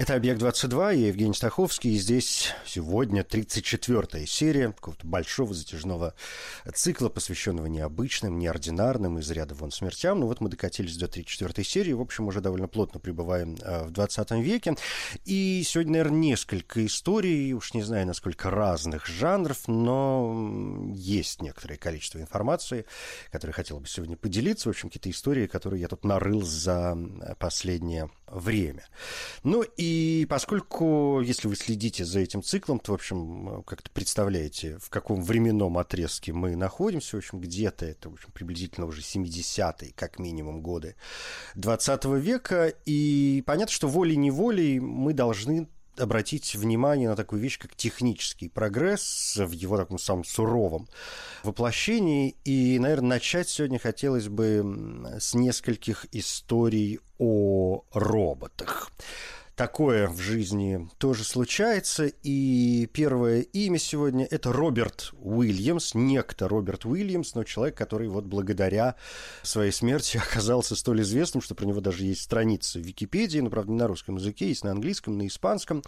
Это «Объект-22», я Евгений Стаховский, и здесь сегодня 34-я серия какого-то большого затяжного цикла, посвященного необычным, неординарным, из ряда вон смертям. Ну вот мы докатились до 34-й серии, в общем, уже довольно плотно прибываем э, в 20 веке. И сегодня, наверное, несколько историй, уж не знаю, насколько разных жанров, но есть некоторое количество информации, которой хотел бы сегодня поделиться. В общем, какие-то истории, которые я тут нарыл за последнее время. Ну и поскольку, если вы следите за этим циклом, то, в общем, как-то представляете, в каком временном отрезке мы находимся, в общем, где-то это, в общем, приблизительно уже 70-е, как минимум, годы 20 века, и понятно, что волей-неволей мы должны обратить внимание на такую вещь, как технический прогресс в его таком самом суровом воплощении. И, наверное, начать сегодня хотелось бы с нескольких историй о роботах такое в жизни тоже случается. И первое имя сегодня – это Роберт Уильямс, некто Роберт Уильямс, но человек, который вот благодаря своей смерти оказался столь известным, что про него даже есть страница в Википедии, но, правда, не на русском языке, есть на английском, на испанском.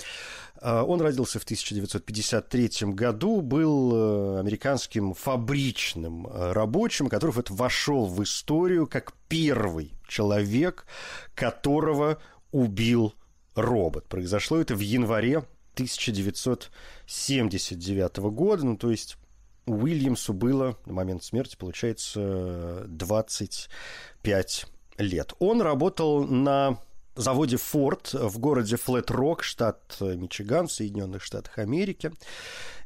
А, он родился в 1953 году, был э, американским фабричным э, рабочим, который вот вошел в историю как первый человек, которого убил робот. Произошло это в январе 1979 года, ну то есть Уильямсу было на момент смерти, получается, 25 лет. Он работал на заводе Ford в городе Флет-Рок, штат Мичиган, в Соединенных Штатах Америки.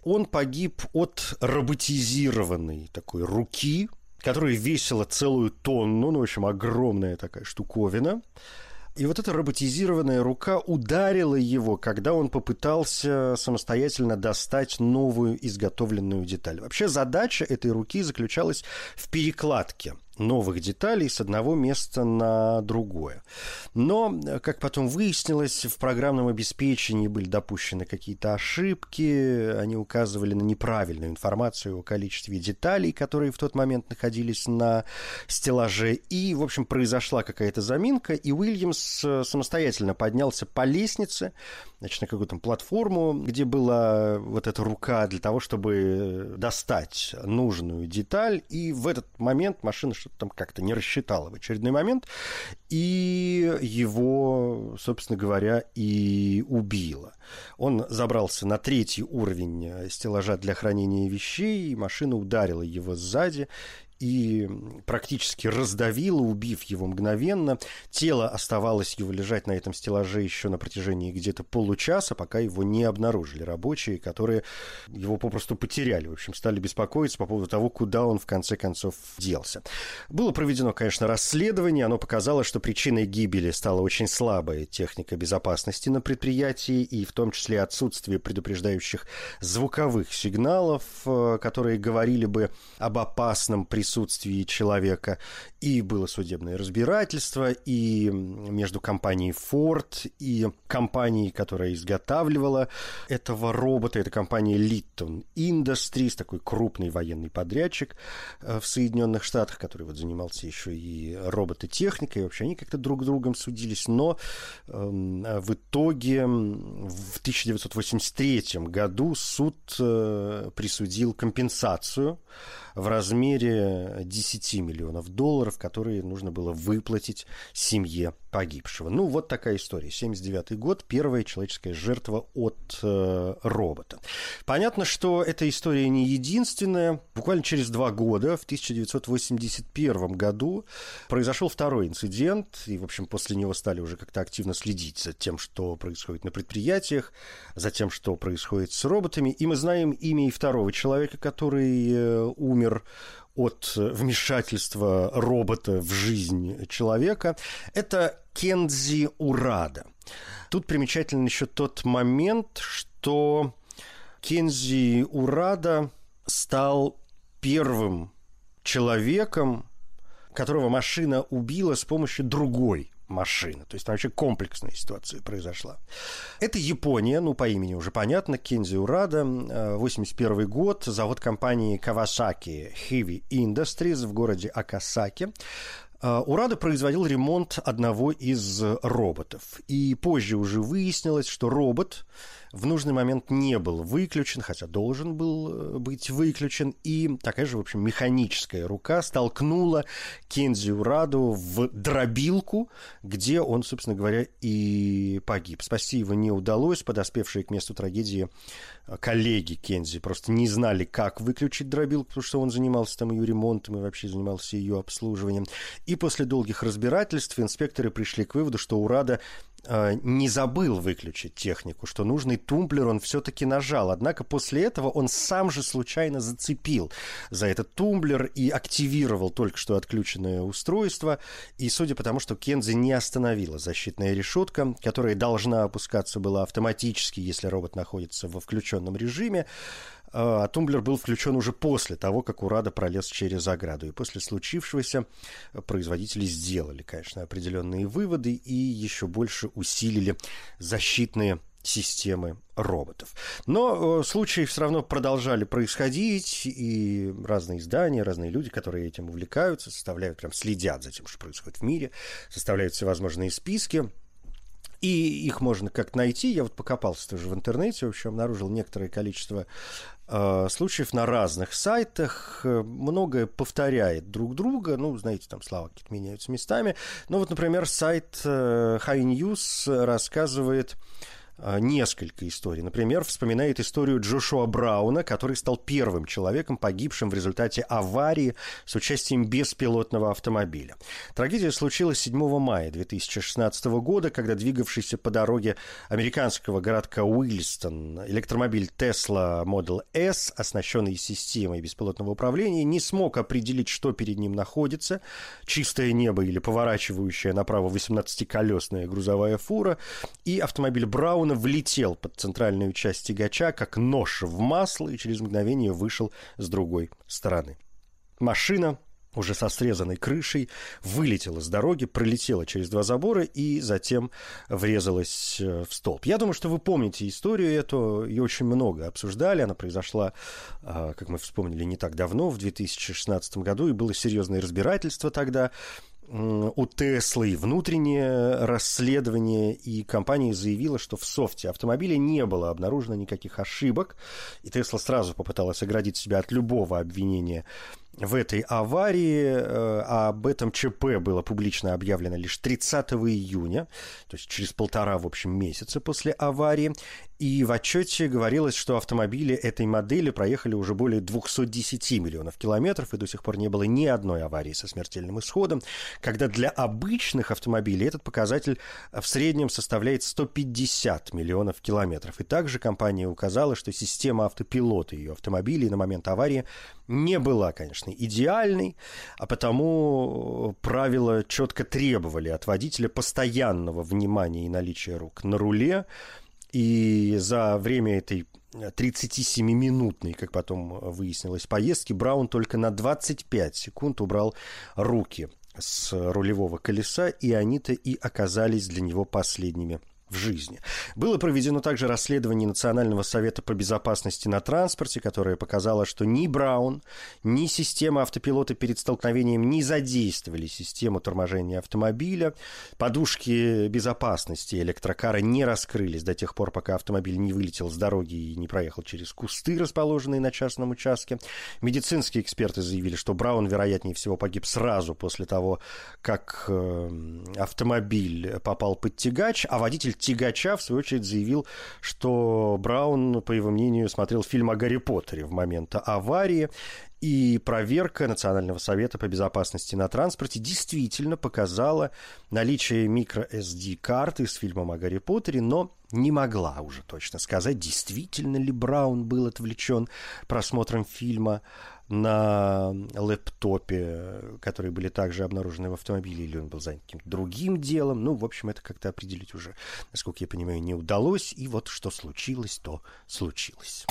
Он погиб от роботизированной такой руки, которая весила целую тонну, ну, в общем, огромная такая штуковина. И вот эта роботизированная рука ударила его, когда он попытался самостоятельно достать новую изготовленную деталь. Вообще задача этой руки заключалась в перекладке – новых деталей с одного места на другое. Но, как потом выяснилось, в программном обеспечении были допущены какие-то ошибки, они указывали на неправильную информацию о количестве деталей, которые в тот момент находились на стеллаже, и, в общем, произошла какая-то заминка, и Уильямс самостоятельно поднялся по лестнице, значит, на какую-то платформу, где была вот эта рука для того, чтобы достать нужную деталь, и в этот момент машина что-то там как-то не рассчитала в очередной момент, и его, собственно говоря, и убила. Он забрался на третий уровень стеллажа для хранения вещей, и машина ударила его сзади, и практически раздавила, убив его мгновенно. Тело оставалось его лежать на этом стеллаже еще на протяжении где-то получаса, пока его не обнаружили рабочие, которые его попросту потеряли. В общем, стали беспокоиться по поводу того, куда он в конце концов делся. Было проведено, конечно, расследование. Оно показало, что причиной гибели стала очень слабая техника безопасности на предприятии, и в том числе отсутствие предупреждающих звуковых сигналов, э, которые говорили бы об опасном присутствии присутствии человека. И было судебное разбирательство, и между компанией Ford и компанией, которая изготавливала этого робота, это компания Litton Industries, такой крупный военный подрядчик э, в Соединенных Штатах, который вот занимался еще и робототехникой, вообще они как-то друг с другом судились, но э, в итоге в 1983 году суд э, присудил компенсацию в размере 10 миллионов долларов, которые нужно было выплатить семье погибшего. Ну, вот такая история. 79 год, первая человеческая жертва от э, робота. Понятно, что эта история не единственная. Буквально через два года, в 1981 году, произошел второй инцидент, и, в общем, после него стали уже как-то активно следить за тем, что происходит на предприятиях, за тем, что происходит с роботами. И мы знаем имя и второго человека, который э, умер от вмешательства робота в жизнь человека. Это Кензи Урада. Тут примечательно еще тот момент, что Кензи Урада стал первым человеком, которого машина убила с помощью другой машины. То есть там вообще комплексная ситуация произошла. Это Япония, ну, по имени уже понятно, Кензи Урада, 81 э, год, завод компании Kawasaki Heavy Industries в городе Акасаки. Э, Урада производил ремонт одного из роботов. И позже уже выяснилось, что робот в нужный момент не был выключен, хотя должен был э, быть выключен, и такая же, в общем, механическая рука столкнула Кензи Ураду в дробилку, где он, собственно говоря, и погиб. Спасти его не удалось, подоспевшие к месту трагедии э, коллеги Кензи просто не знали, как выключить дробилку, потому что он занимался там ее ремонтом и вообще занимался ее обслуживанием. И после долгих разбирательств инспекторы пришли к выводу, что Урада не забыл выключить технику, что нужный тумблер он все-таки нажал. Однако после этого он сам же случайно зацепил за этот тумблер и активировал только что отключенное устройство. И судя по тому, что Кензи не остановила защитная решетка, которая должна опускаться была автоматически, если робот находится во включенном режиме, а, а тумблер был включен уже после того, как Урада пролез через ограду. И после случившегося производители сделали, конечно, определенные выводы и еще больше усилили защитные системы роботов. Но э, случаи все равно продолжали происходить, и разные издания, разные люди, которые этим увлекаются, составляют, прям следят за тем, что происходит в мире, составляют всевозможные списки, и их можно как найти. Я вот покопался тоже в интернете, в общем, обнаружил некоторое количество э, случаев на разных сайтах. Многое повторяет друг друга. Ну, знаете, там слова какие-то меняются местами. Ну, вот, например, сайт э, High News рассказывает несколько историй. Например, вспоминает историю Джошуа Брауна, который стал первым человеком, погибшим в результате аварии с участием беспилотного автомобиля. Трагедия случилась 7 мая 2016 года, когда двигавшийся по дороге американского городка Уильстон электромобиль Tesla Model S, оснащенный системой беспилотного управления, не смог определить, что перед ним находится, чистое небо или поворачивающая направо 18-колесная грузовая фура, и автомобиль Брауна Брауна влетел под центральную часть тягача, как нож в масло, и через мгновение вышел с другой стороны. Машина уже со срезанной крышей, вылетела с дороги, пролетела через два забора и затем врезалась э, в столб. Я думаю, что вы помните историю эту, ее очень много обсуждали, она произошла, а, как мы вспомнили, не так давно, в 2016 году, и было серьезное разбирательство тогда у Теслы внутреннее расследование, и компания заявила, что в софте автомобиля не было обнаружено никаких ошибок, и Тесла сразу попыталась оградить себя от любого обвинения в этой аварии. Э, а об этом ЧП было публично объявлено лишь 30 июня, то есть через полтора, в общем, месяца после аварии. И в отчете говорилось, что автомобили этой модели проехали уже более 210 миллионов километров, и до сих пор не было ни одной аварии со смертельным исходом, когда для обычных автомобилей этот показатель в среднем составляет 150 миллионов километров. И также компания указала, что система автопилота ее автомобилей на момент аварии не была, конечно, идеальной, а потому правила четко требовали от водителя постоянного внимания и наличия рук на руле, и за время этой 37-минутной, как потом выяснилось, поездки Браун только на 25 секунд убрал руки с рулевого колеса, и они-то и оказались для него последними в жизни. Было проведено также расследование Национального совета по безопасности на транспорте, которое показало, что ни Браун, ни система автопилота перед столкновением не задействовали систему торможения автомобиля. Подушки безопасности электрокара не раскрылись до тех пор, пока автомобиль не вылетел с дороги и не проехал через кусты, расположенные на частном участке. Медицинские эксперты заявили, что Браун, вероятнее всего, погиб сразу после того, как э, автомобиль попал под тягач, а водитель тягача, в свою очередь, заявил, что Браун, по его мнению, смотрел фильм о Гарри Поттере в момент аварии, и проверка Национального совета по безопасности на транспорте действительно показала наличие микро-SD-карты с фильмом о Гарри Поттере, но не могла уже точно сказать, действительно ли Браун был отвлечен просмотром фильма на лэптопе, которые были также обнаружены в автомобиле, или он был занят каким-то другим делом. Ну, в общем, это как-то определить уже, насколько я понимаю, не удалось. И вот что случилось, то случилось.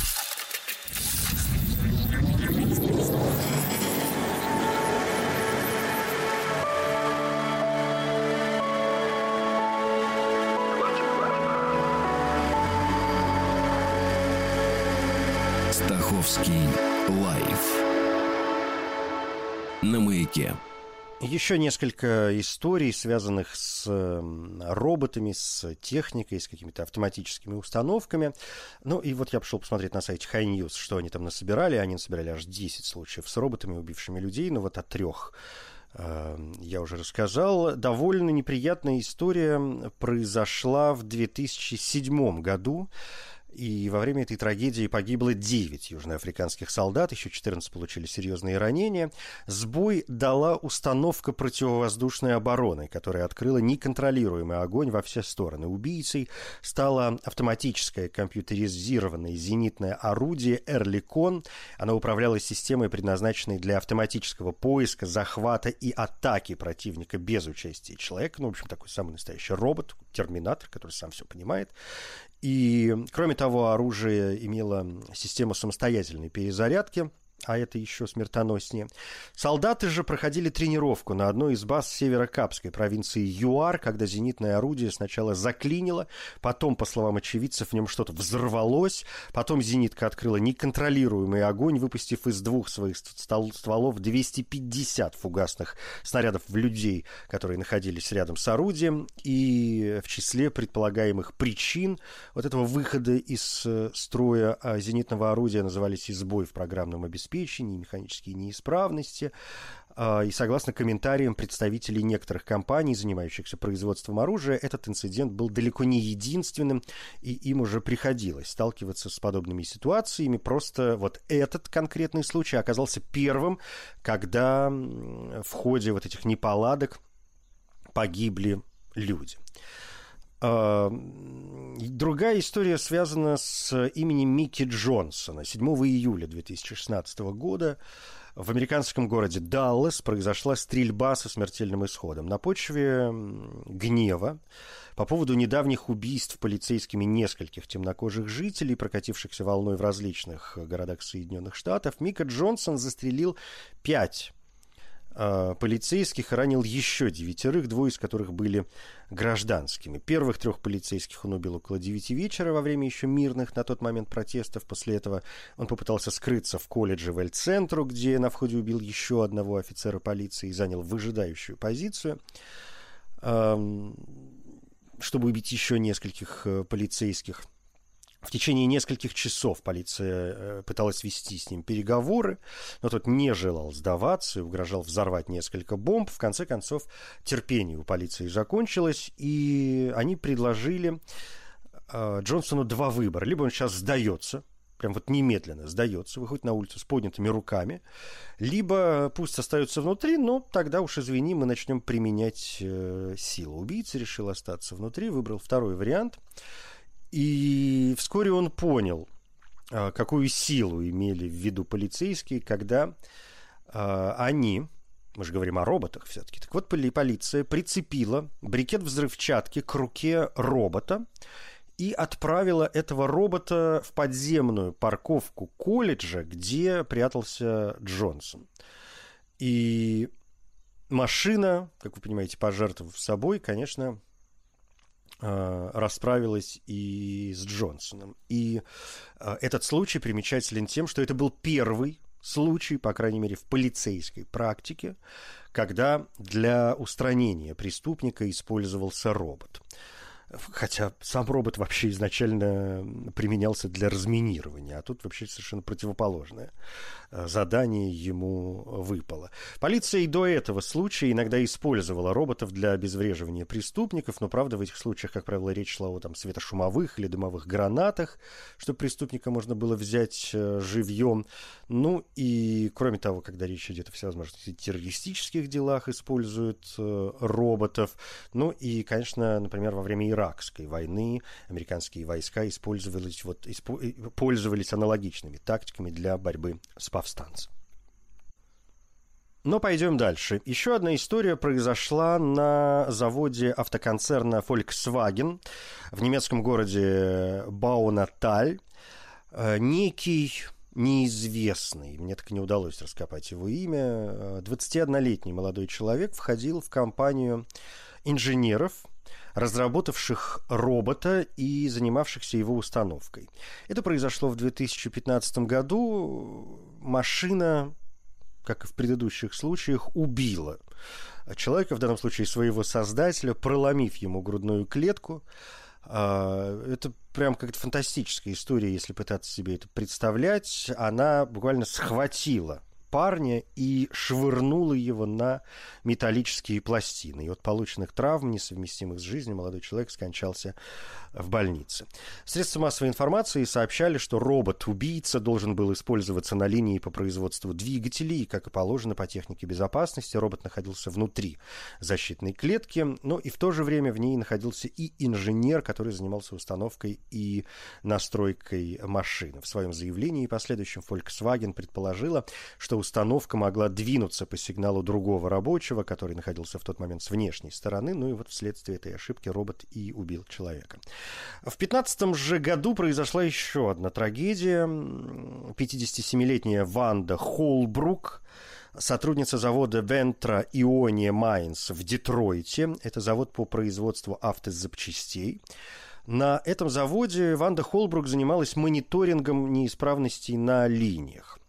Стаховский лайф на маяке. Еще несколько историй, связанных с роботами, с техникой, с какими-то автоматическими установками. Ну и вот я пошел посмотреть на сайте High News, что они там насобирали. Они насобирали аж 10 случаев с роботами, убившими людей. Ну вот от трех я уже рассказал. Довольно неприятная история произошла в 2007 году. И во время этой трагедии погибло 9 южноафриканских солдат, еще 14 получили серьезные ранения. Сбой дала установка противовоздушной обороны, которая открыла неконтролируемый огонь во все стороны. Убийцей стало автоматическое компьютеризированное зенитное орудие «Эрликон». Оно управлялось системой, предназначенной для автоматического поиска, захвата и атаки противника без участия человека. Ну, в общем, такой самый настоящий робот, терминатор, который сам все понимает. И, кроме того, оружие имело систему самостоятельной перезарядки – а это еще смертоноснее. Солдаты же проходили тренировку на одной из баз северо-капской провинции ЮАР, когда зенитное орудие сначала заклинило, потом, по словам очевидцев, в нем что-то взорвалось, потом зенитка открыла неконтролируемый огонь, выпустив из двух своих стволов 250 фугасных снарядов в людей, которые находились рядом с орудием, и в числе предполагаемых причин вот этого выхода из э, строя а, зенитного орудия назывались избой в программном обеспечении обеспечения, механические неисправности. А, и согласно комментариям представителей некоторых компаний, занимающихся производством оружия, этот инцидент был далеко не единственным, и им уже приходилось сталкиваться с подобными ситуациями. Просто вот этот конкретный случай оказался первым, когда в ходе вот этих неполадок погибли люди. А, другая история связана с именем Микки Джонсона. 7 июля 2016 года в американском городе Даллас произошла стрельба со смертельным исходом. На почве гнева по поводу недавних убийств полицейскими нескольких темнокожих жителей, прокатившихся волной в различных городах Соединенных Штатов, Мика Джонсон застрелил пять полицейских ранил еще девятерых, двое из которых были гражданскими. Первых трех полицейских он убил около девяти вечера во время еще мирных на тот момент протестов. После этого он попытался скрыться в колледже в Эль-Центру, где на входе убил еще одного офицера полиции и занял выжидающую позицию чтобы убить еще нескольких э, полицейских. В течение нескольких часов полиция э, пыталась вести с ним переговоры, но тот не желал сдаваться и угрожал взорвать несколько бомб. В конце концов, терпение у полиции закончилось, и они предложили э, Джонсону два выбора. Либо он сейчас сдается, прям вот немедленно сдается, выходит на улицу с поднятыми руками, либо пусть остается внутри, но тогда уж, извини, мы начнем применять э, силу. Убийца решил остаться внутри, выбрал второй вариант – и вскоре он понял, а, какую силу имели в виду полицейские, когда а, они, мы же говорим о роботах все-таки, так вот полиция прицепила брикет взрывчатки к руке робота и отправила этого робота в подземную парковку колледжа, где прятался Джонсон. И машина, как вы понимаете, пожертвовав собой, конечно, расправилась и с Джонсоном. И э, этот случай примечателен тем, что это был первый случай, по крайней мере, в полицейской практике, когда для устранения преступника использовался робот. Хотя сам робот вообще изначально применялся для разминирования, а тут вообще совершенно противоположное э, задание ему выпало. Полиция и до этого случая иногда использовала роботов для обезвреживания преступников, но, правда, в этих случаях, как правило, речь шла о там, светошумовых или дымовых гранатах, чтобы преступника можно было взять э, живьем. Ну и, кроме того, когда речь идет о всевозможных террористических делах, используют э, роботов. Ну и, конечно, например, во время Иракской войны американские войска использовались, вот, испо, пользовались аналогичными тактиками для борьбы с повстанцем. Но пойдем дальше. Еще одна история произошла на заводе автоконцерна Volkswagen в немецком городе Баунаталь. Э, некий неизвестный, мне так и не удалось раскопать его имя, 21-летний э, молодой человек входил в компанию инженеров, разработавших робота и занимавшихся его установкой. Это произошло в 2015 году. Машина, как и в предыдущих случаях, убила человека, в данном случае своего создателя, проломив ему грудную клетку. А, это прям как-то фантастическая история, если пытаться себе это представлять. Она буквально схватила парня и швырнула его на металлические пластины. И от полученных травм, несовместимых с жизнью, молодой человек скончался в больнице. Средства массовой информации сообщали, что робот-убийца должен был использоваться на линии по производству двигателей, и, как и положено по технике безопасности, робот находился внутри защитной клетки, но и в то же время в ней находился и инженер, который занимался установкой и настройкой машины. В своем заявлении и последующем Volkswagen предположила, что установка могла двинуться по сигналу другого рабочего, который находился в тот момент с внешней стороны, ну и вот вследствие этой ошибки робот и убил человека. В 15 же году произошла еще одна трагедия. 57-летняя Ванда Холбрук, сотрудница завода Вентра Иония Майнс в Детройте. Это завод по производству автозапчастей. На этом заводе Ванда Холбрук занималась мониторингом неисправностей на линиях.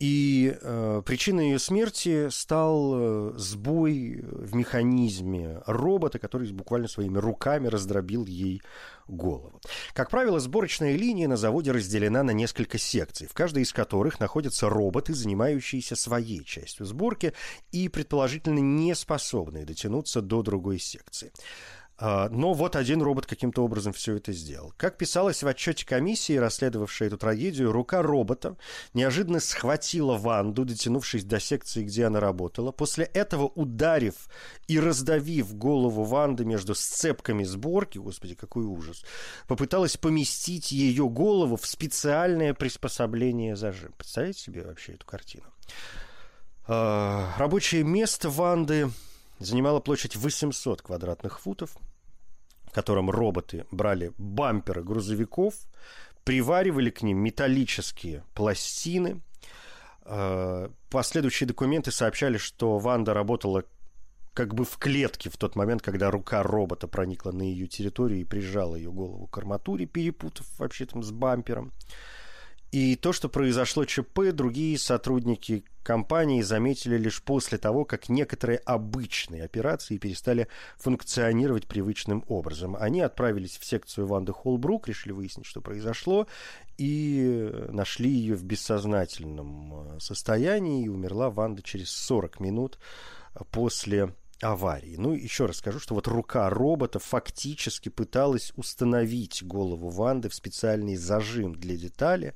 И э, причиной ее смерти стал э, сбой в механизме робота, который буквально своими руками раздробил ей голову. Как правило, сборочная линия на заводе разделена на несколько секций, в каждой из которых находятся роботы, занимающиеся своей частью сборки и, предположительно, не способные дотянуться до другой секции. А, но вот один робот каким-то образом все это сделал. Как писалось в отчете комиссии, расследовавшей эту трагедию, рука робота неожиданно схватила Ванду, дотянувшись до секции, где она работала. После этого, ударив и раздавив голову Ванды между сцепками сборки, господи, какой ужас, попыталась поместить ее голову в специальное приспособление зажим. Представляете себе вообще эту картину? А, рабочее место Ванды занимала площадь 800 квадратных футов, котором роботы брали бамперы грузовиков, приваривали к ним металлические пластины. Э, последующие документы сообщали, что Ванда работала как бы в клетке в тот момент, когда рука робота проникла на ее территорию и прижала ее голову к арматуре, перепутав вообще там с бампером. И то, что произошло ЧП, другие сотрудники компании заметили лишь после того, как некоторые обычные операции перестали функционировать привычным образом. Они отправились в секцию Ванды Холбрук, решили выяснить, что произошло, и нашли ее в бессознательном э, состоянии, и умерла Ванда через 40 минут после аварии. Ну, еще раз скажу, что вот рука робота фактически пыталась установить голову Ванды в специальный зажим для детали,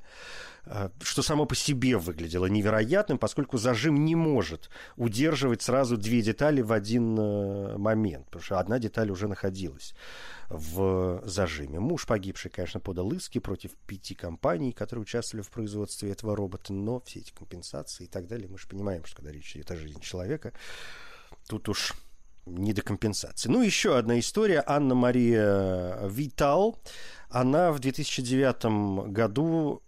а, что само по себе выглядело невероятным, поскольку зажим не может удерживать сразу две детали в один э, момент, потому что одна деталь уже находилась в зажиме. Муж погибший, конечно, подал иски против пяти компаний, которые участвовали в производстве этого робота, но все эти компенсации и так далее, мы же понимаем, что когда речь идет о жизни человека, тут уж не до компенсации. Ну, еще одна история. Анна-Мария Витал. Она в 2009 году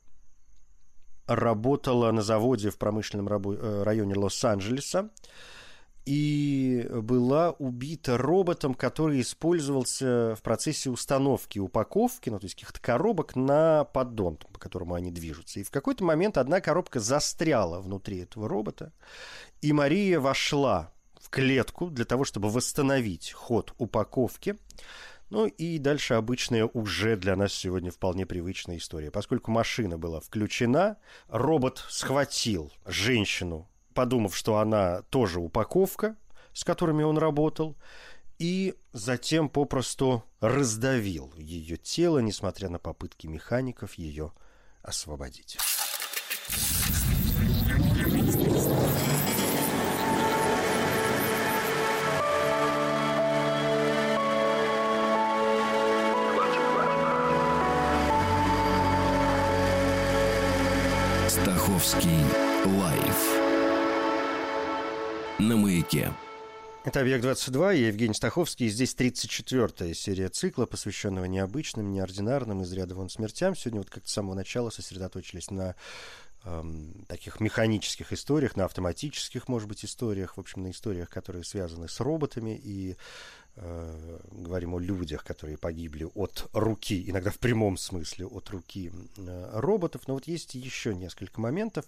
работала на заводе в промышленном э, районе Лос-Анджелеса и была убита роботом, который использовался в процессе установки упаковки, ну, то есть каких-то коробок на поддон, по которому они движутся. И в какой-то момент одна коробка застряла внутри этого робота, и Мария вошла клетку для того, чтобы восстановить ход упаковки. Ну и дальше обычная уже для нас сегодня вполне привычная история. Поскольку машина была включена, робот схватил женщину, подумав, что она тоже упаковка, с которыми он работал, и затем попросту раздавил ее тело, несмотря на попытки механиков ее освободить. Стаховский лайф на маяке. Это «Объект-22», я Евгений Стаховский, и здесь 34-я серия цикла, посвященного необычным, неординарным, из ряда вон смертям. Сегодня вот как-то с самого начала сосредоточились на эм, таких механических историях, на автоматических, может быть, историях, в общем, на историях, которые связаны с роботами и говорим о людях, которые погибли от руки, иногда в прямом смысле от руки э, роботов. Но вот есть еще несколько моментов.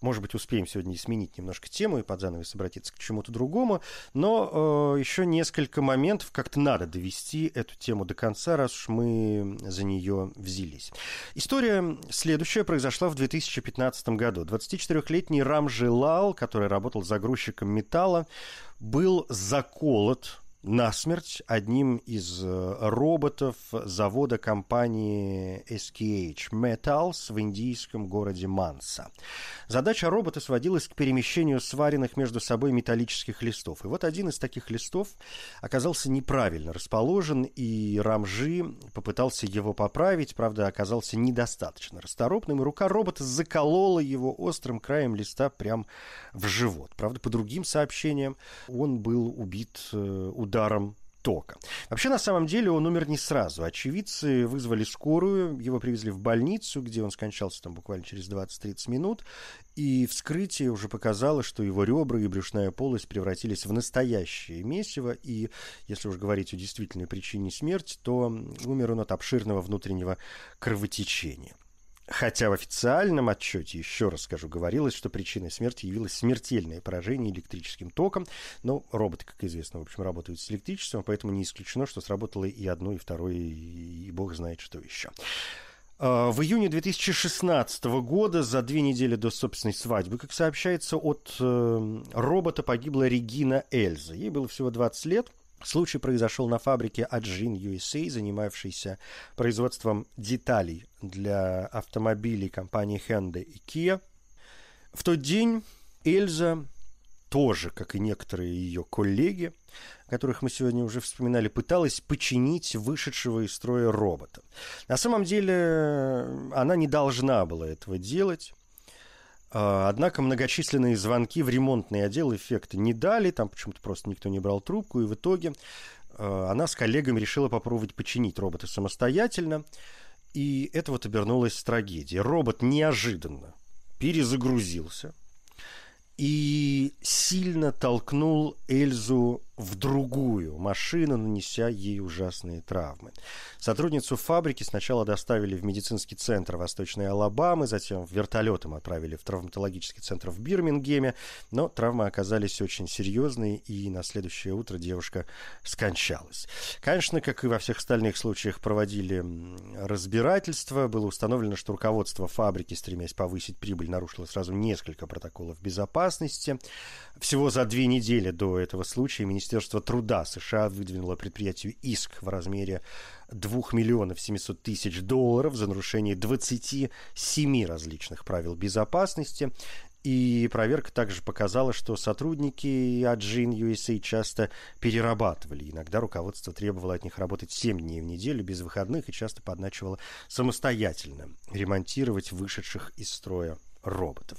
Может быть, успеем сегодня сменить немножко тему и под занавес обратиться к чему-то другому. Но э, еще несколько моментов. Как-то надо довести эту тему до конца, раз уж мы за нее взялись. История следующая произошла в 2015 году. 24-летний Рамжи Лал, который работал загрузчиком металла, был заколот насмерть одним из э, роботов завода компании SKH Metals в индийском городе Манса. Задача робота сводилась к перемещению сваренных между собой металлических листов. И вот один из таких листов оказался неправильно расположен, и Рамжи попытался его поправить, правда, оказался недостаточно расторопным, и рука робота заколола его острым краем листа прямо в живот. Правда, по другим сообщениям, он был убит ударом э, ударом тока. Вообще, на самом деле, он умер не сразу. Очевидцы вызвали скорую, его привезли в больницу, где он скончался там буквально через 20-30 минут, и вскрытие уже показало, что его ребра и брюшная полость превратились в настоящее месиво, и если уж говорить о действительной причине смерти, то умер он от обширного внутреннего кровотечения. Хотя в официальном отчете, еще раз скажу, говорилось, что причиной смерти явилось смертельное поражение электрическим током. Но роботы, как известно, в общем, работают с электричеством, поэтому не исключено, что сработало и одно, и второе, и бог знает, что еще. А, в июне 2016 года, за две недели до собственной свадьбы, как сообщается, от э, робота погибла Регина Эльза. Ей было всего 20 лет. Случай произошел на фабрике Аджин USA, занимавшейся производством деталей для автомобилей компании Hyundai и Kia. В тот день Эльза тоже, как и некоторые ее коллеги, которых мы сегодня уже вспоминали, пыталась починить вышедшего из строя робота. На самом деле она не должна была этого делать. А, однако многочисленные звонки в ремонтный отдел эффекта не дали, там почему-то просто никто не брал трубку, и в итоге а, она с коллегами решила попробовать починить робота самостоятельно, и это вот обернулось трагедией. Робот неожиданно перезагрузился и сильно толкнул Эльзу в другую машину, нанеся ей ужасные травмы. Сотрудницу фабрики сначала доставили в медицинский центр Восточной Алабамы, затем вертолетом отправили в травматологический центр в Бирмингеме, но травмы оказались очень серьезные, и на следующее утро девушка скончалась. Конечно, как и во всех остальных случаях, проводили разбирательство. Было установлено, что руководство фабрики, стремясь повысить прибыль, нарушило сразу несколько протоколов безопасности. Всего за две недели до этого случая Министерство Министерство труда США выдвинуло предприятию иск в размере 2 миллионов 700 тысяч долларов за нарушение 27 различных правил безопасности. И проверка также показала, что сотрудники Аджин USA часто перерабатывали. Иногда руководство требовало от них работать 7 дней в неделю без выходных и часто подначивало самостоятельно ремонтировать вышедших из строя роботов.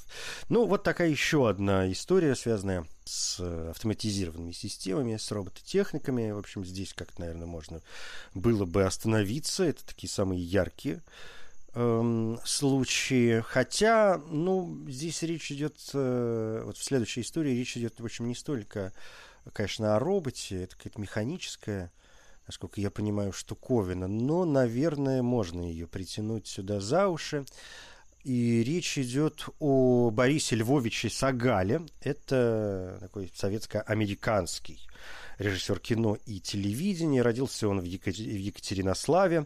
Ну, вот такая еще одна история, связанная с автоматизированными системами, с робототехниками. В общем, здесь как-то, наверное, можно было бы остановиться. Это такие самые яркие эм, случаи. Хотя, ну, здесь речь идет, э, вот в следующей истории речь идет, в общем, не столько, конечно, о роботе, это какая-то механическая насколько я понимаю, штуковина, но, наверное, можно ее притянуть сюда за уши. И речь идет о Борисе Львовиче Сагале. Это такой советско-американский режиссер кино и телевидения. Родился он в, Екатер... в Екатеринославе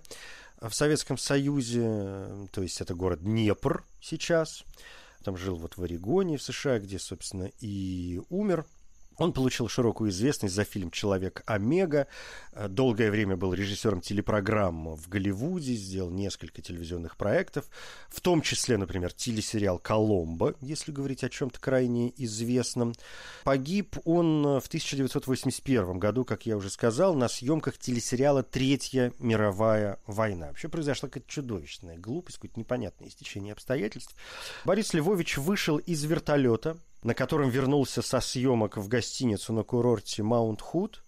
в Советском Союзе. То есть это город Днепр сейчас. Там жил вот в Орегоне, в США, где, собственно, и умер. Он получил широкую известность за фильм «Человек Омега». Э, долгое время был режиссером телепрограмм в Голливуде, сделал несколько телевизионных проектов, в том числе, например, телесериал «Коломбо», если говорить о чем-то крайне известном. Погиб он в 1981 году, как я уже сказал, на съемках телесериала «Третья мировая война». Вообще произошла какая-то чудовищная глупость, какое-то непонятное истечение обстоятельств. Борис Львович вышел из вертолета на котором вернулся со съемок в гостиницу на курорте Маунт Худ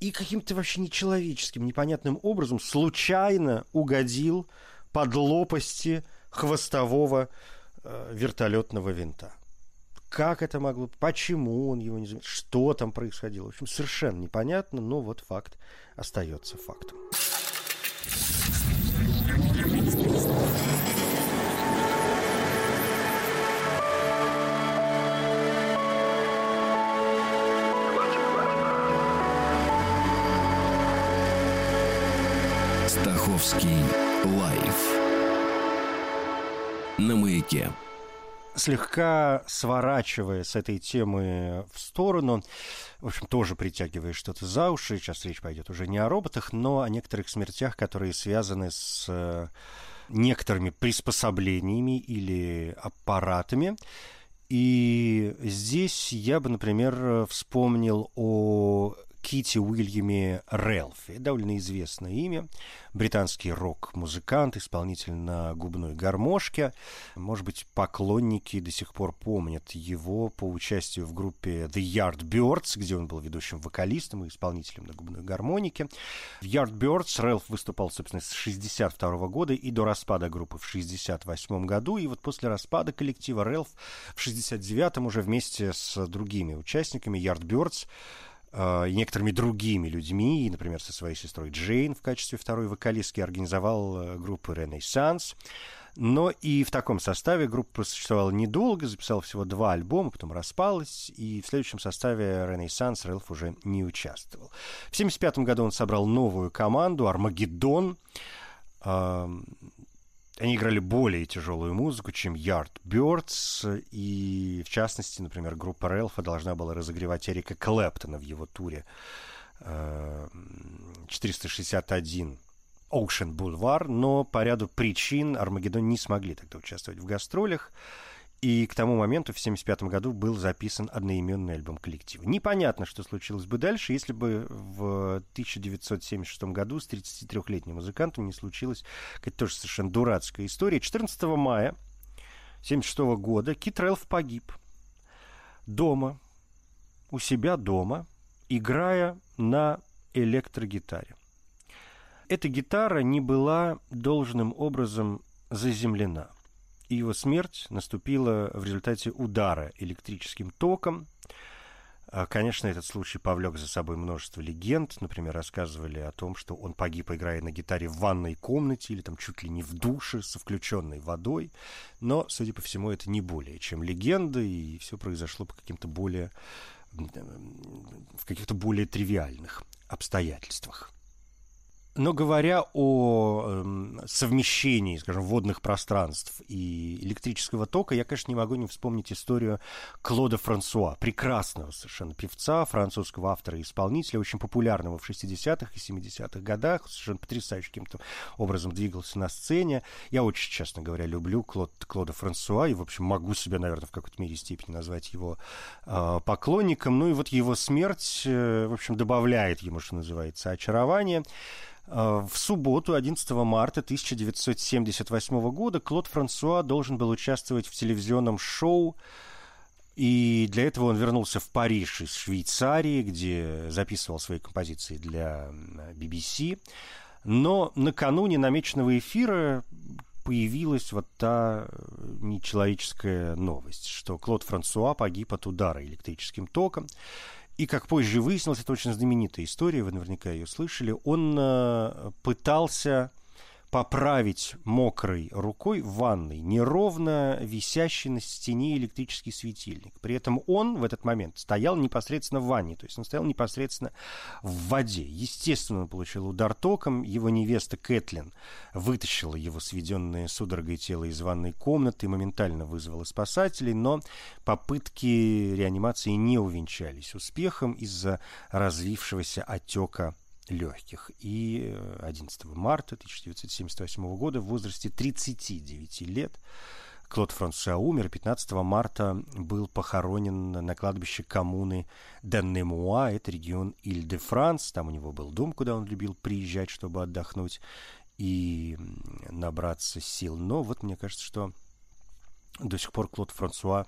и каким-то вообще нечеловеческим, непонятным образом случайно угодил под лопасти хвостового э, вертолетного винта. Как это могло? Почему он его не заметил? Что там происходило? В общем, совершенно непонятно, но вот факт остается фактом. Стаховский лайф на маяке слегка сворачивая с этой темы в сторону, в общем, тоже притягивая что-то за уши. Сейчас речь пойдет уже не о роботах, но о некоторых смертях, которые связаны с э, некоторыми приспособлениями или аппаратами. И здесь я бы, например, вспомнил о Кити Уильяме Релфи. Довольно известное имя. Британский рок-музыкант, исполнитель на губной гармошке. Может быть, поклонники до сих пор помнят его по участию в группе The Yardbirds, где он был ведущим вокалистом и исполнителем на губной гармонике. В Yardbirds Релф выступал, собственно, с 62 года и до распада группы в 68 году. И вот после распада коллектива Релф в 69 уже вместе с другими участниками Yardbirds и некоторыми другими людьми, например, со своей сестрой Джейн в качестве второй вокалистки организовал э, группу «Ренессанс». Но и в таком составе группа существовала недолго, записала всего два альбома, потом распалась, и в следующем составе «Ренессанс» Рэлф уже не участвовал. В 1975 году он собрал новую команду «Армагеддон», они играли более тяжелую музыку, чем Yardbirds, и, в частности, например, группа Рэлфа должна была разогревать Эрика Клэптона в его туре 461 э, Ocean Boulevard, но по ряду причин Армагеддон не смогли тогда участвовать в гастролях. И к тому моменту, в 1975 году, был записан одноименный альбом коллектива. Непонятно, что случилось бы дальше, если бы в 1976 году с 33-летним музыкантом не случилась какая-то тоже совершенно дурацкая история. 14 мая 1976 года Кит Рэлф погиб дома, у себя дома, играя на электрогитаре. Эта гитара не была должным образом заземлена – и его смерть наступила в результате удара электрическим током. А, конечно, этот случай повлек за собой множество легенд. Например, рассказывали о том, что он погиб, играя на гитаре в ванной комнате или там чуть ли не в душе со включенной водой. Но, судя по всему, это не более чем легенда, и все произошло по каким-то более в каких-то более тривиальных обстоятельствах. Но говоря о э, совмещении, скажем, водных пространств и электрического тока, я, конечно, не могу не вспомнить историю Клода Франсуа, прекрасного совершенно певца, французского автора и исполнителя, очень популярного в 60-х и 70-х годах, совершенно потрясающим каким-то образом двигался на сцене. Я очень, честно говоря, люблю Клод, Клода Франсуа и, в общем, могу себя, наверное, в какой-то мере степени назвать его э, поклонником. Ну и вот его смерть, э, в общем, добавляет ему, что называется, очарование. Э, в субботу, 11 марта 1978 года, Клод Франсуа должен был участвовать в телевизионном шоу, и для этого он вернулся в Париж из Швейцарии, где записывал свои композиции для BBC. Но накануне намеченного эфира появилась вот та нечеловеческая новость, что Клод Франсуа погиб от удара электрическим током. И, как позже выяснилось, это очень знаменитая история, вы наверняка ее слышали, он э, пытался поправить мокрой рукой в ванной неровно висящий на стене электрический светильник. При этом он в этот момент стоял непосредственно в ванне, то есть он стоял непосредственно в воде. Естественно, он получил удар током. Его невеста Кэтлин вытащила его сведенное судорогой тело из ванной комнаты и моментально вызвала спасателей, но попытки реанимации не увенчались успехом из-за развившегося отека легких. И 11 э, марта 1978 года в возрасте 39 лет Клод Франсуа умер. 15 марта был похоронен на кладбище коммуны Деннемуа, это регион Иль-де-Франс. Там у него был дом, куда он любил приезжать, чтобы отдохнуть и набраться сил. Но вот мне кажется, что до сих пор Клод Франсуа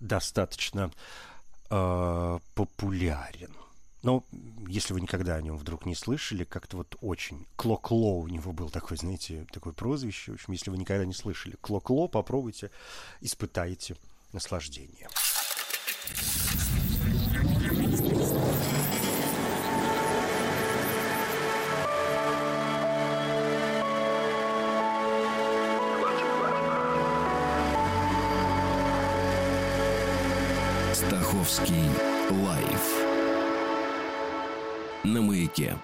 достаточно э, популярен. Но если вы никогда о нем вдруг не слышали, как-то вот очень... Клокло у него был такой, знаете, такое прозвище. В общем, если вы никогда не слышали Клокло, попробуйте, испытайте наслаждение. Стаховский маяке.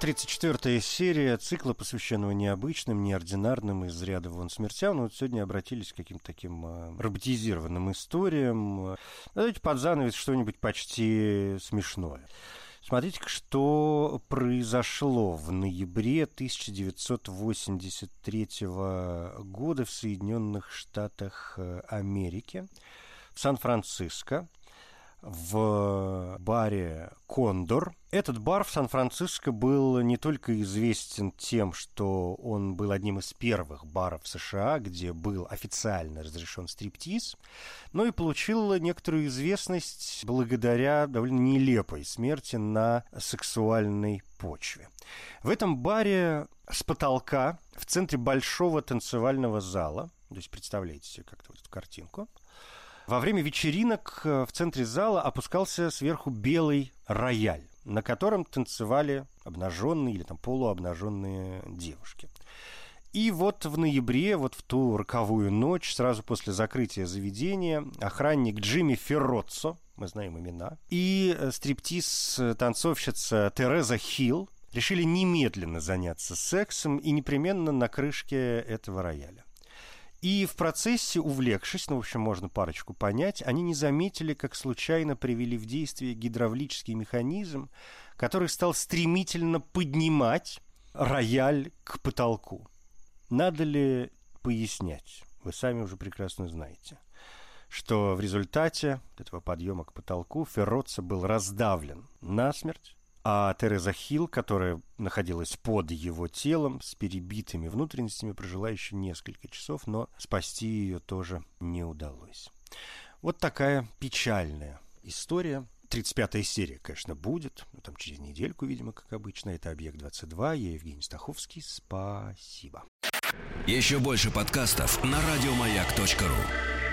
34-я серия цикла, посвященного необычным, неординарным из ряда вон смертям. Ну, вот сегодня обратились к каким-то таким э, роботизированным историям. Давайте под занавес что-нибудь почти смешное. Смотрите, что произошло в ноябре 1983 года в Соединенных Штатах э, Америки, в Сан-Франциско в баре «Кондор». Этот бар в Сан-Франциско был не только известен тем, что он был одним из первых баров США, где был официально разрешен стриптиз, но и получил некоторую известность благодаря довольно нелепой смерти на сексуальной почве. В этом баре с потолка в центре большого танцевального зала, то есть представляете себе как-то вот эту картинку – во время вечеринок э, в центре зала опускался сверху белый рояль, на котором танцевали обнаженные или там полуобнаженные девушки. И вот в ноябре, вот в ту роковую ночь, сразу после закрытия заведения, охранник Джимми Ферроццо, мы знаем имена, и э, стриптиз-танцовщица Тереза Хилл решили немедленно заняться сексом и непременно на крышке этого рояля. И в процессе, увлекшись, ну, в общем, можно парочку понять, они не заметили, как случайно привели в действие гидравлический механизм, который стал стремительно поднимать рояль к потолку. Надо ли пояснять? Вы сами уже прекрасно знаете, что в результате этого подъема к потолку Ферроца был раздавлен насмерть, а Тереза Хилл, которая находилась под его телом с перебитыми внутренностями, прожила еще несколько часов, но спасти ее тоже не удалось. Вот такая печальная история. 35-я серия, конечно, будет. Ну, там через недельку, видимо, как обычно. Это «Объект-22». Я Евгений Стаховский. Спасибо. Еще больше подкастов на радиомаяк.ру